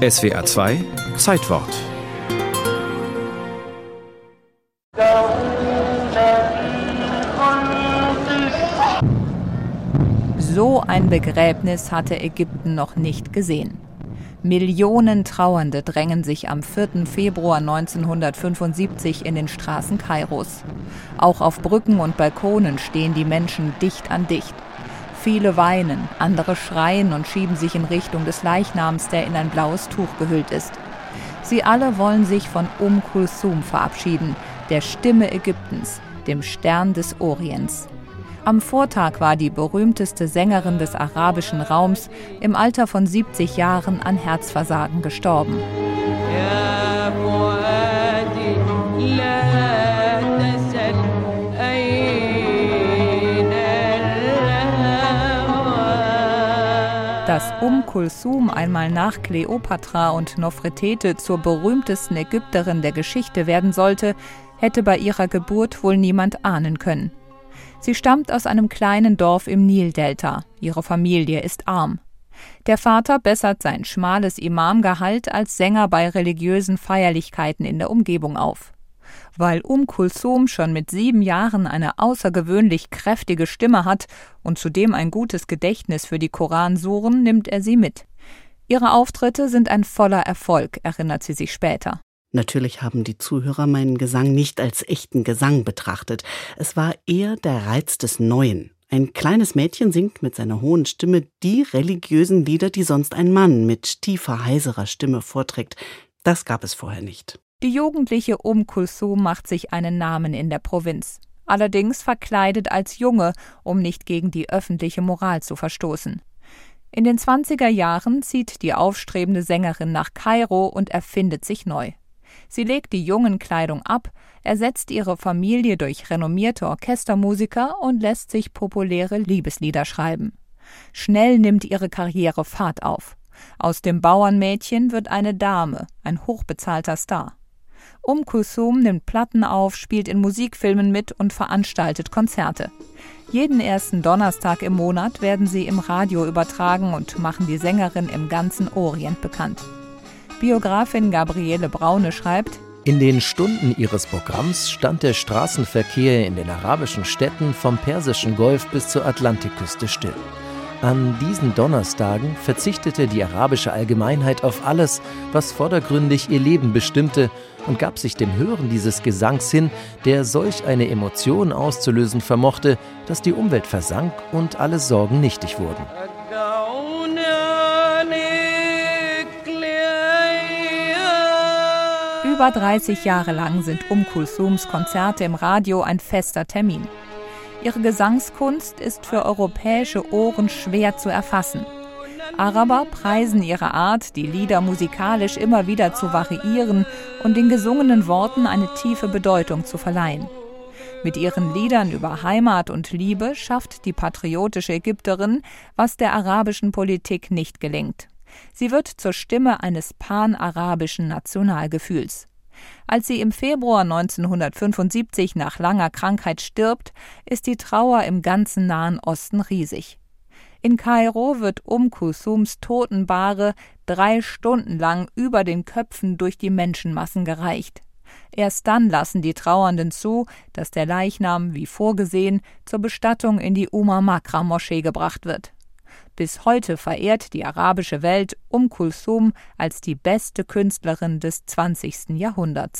SWA 2 Zeitwort So ein Begräbnis hatte Ägypten noch nicht gesehen. Millionen Trauernde drängen sich am 4. Februar 1975 in den Straßen Kairos. Auch auf Brücken und Balkonen stehen die Menschen dicht an dicht. Viele weinen, andere schreien und schieben sich in Richtung des Leichnams, der in ein blaues Tuch gehüllt ist. Sie alle wollen sich von Um Kulsum verabschieden, der Stimme Ägyptens, dem Stern des Orients. Am Vortag war die berühmteste Sängerin des arabischen Raums im Alter von 70 Jahren an Herzversagen gestorben. Dass Um Kulsum einmal nach Kleopatra und Nofretete zur berühmtesten Ägypterin der Geschichte werden sollte, hätte bei ihrer Geburt wohl niemand ahnen können. Sie stammt aus einem kleinen Dorf im Nildelta. Ihre Familie ist arm. Der Vater bessert sein schmales Imamgehalt als Sänger bei religiösen Feierlichkeiten in der Umgebung auf. Weil Um Kulsum schon mit sieben Jahren eine außergewöhnlich kräftige Stimme hat und zudem ein gutes Gedächtnis für die Koransuren, nimmt er sie mit. Ihre Auftritte sind ein voller Erfolg, erinnert sie sich später. Natürlich haben die Zuhörer meinen Gesang nicht als echten Gesang betrachtet. Es war eher der Reiz des Neuen. Ein kleines Mädchen singt mit seiner hohen Stimme die religiösen Lieder, die sonst ein Mann mit tiefer, heiserer Stimme vorträgt. Das gab es vorher nicht. Die jugendliche Um Kulsum macht sich einen Namen in der Provinz. Allerdings verkleidet als Junge, um nicht gegen die öffentliche Moral zu verstoßen. In den 20er Jahren zieht die aufstrebende Sängerin nach Kairo und erfindet sich neu. Sie legt die Jungenkleidung ab, ersetzt ihre Familie durch renommierte Orchestermusiker und lässt sich populäre Liebeslieder schreiben. Schnell nimmt ihre Karriere Fahrt auf. Aus dem Bauernmädchen wird eine Dame, ein hochbezahlter Star. Um Kulsum nimmt Platten auf, spielt in Musikfilmen mit und veranstaltet Konzerte. Jeden ersten Donnerstag im Monat werden sie im Radio übertragen und machen die Sängerin im ganzen Orient bekannt. Biografin Gabriele Braune schreibt, in den Stunden ihres Programms stand der Straßenverkehr in den arabischen Städten vom Persischen Golf bis zur Atlantikküste still. An diesen Donnerstagen verzichtete die arabische Allgemeinheit auf alles, was vordergründig ihr Leben bestimmte, und gab sich dem Hören dieses Gesangs hin, der solch eine Emotion auszulösen vermochte, dass die Umwelt versank und alle Sorgen nichtig wurden. Über 30 Jahre lang sind Um Kulsums Konzerte im Radio ein fester Termin. Ihre Gesangskunst ist für europäische Ohren schwer zu erfassen. Araber preisen ihre Art, die Lieder musikalisch immer wieder zu variieren und den gesungenen Worten eine tiefe Bedeutung zu verleihen. Mit ihren Liedern über Heimat und Liebe schafft die patriotische Ägypterin, was der arabischen Politik nicht gelingt. Sie wird zur Stimme eines pan-arabischen Nationalgefühls. Als sie im Februar 1975 nach langer Krankheit stirbt, ist die Trauer im ganzen Nahen Osten riesig. In Kairo wird Um Kusums Totenbahre drei Stunden lang über den Köpfen durch die Menschenmassen gereicht. Erst dann lassen die Trauernden zu, dass der Leichnam, wie vorgesehen, zur Bestattung in die Uma Makra Moschee gebracht wird. Bis heute verehrt die arabische Welt Um Kulsum als die beste Künstlerin des 20. Jahrhunderts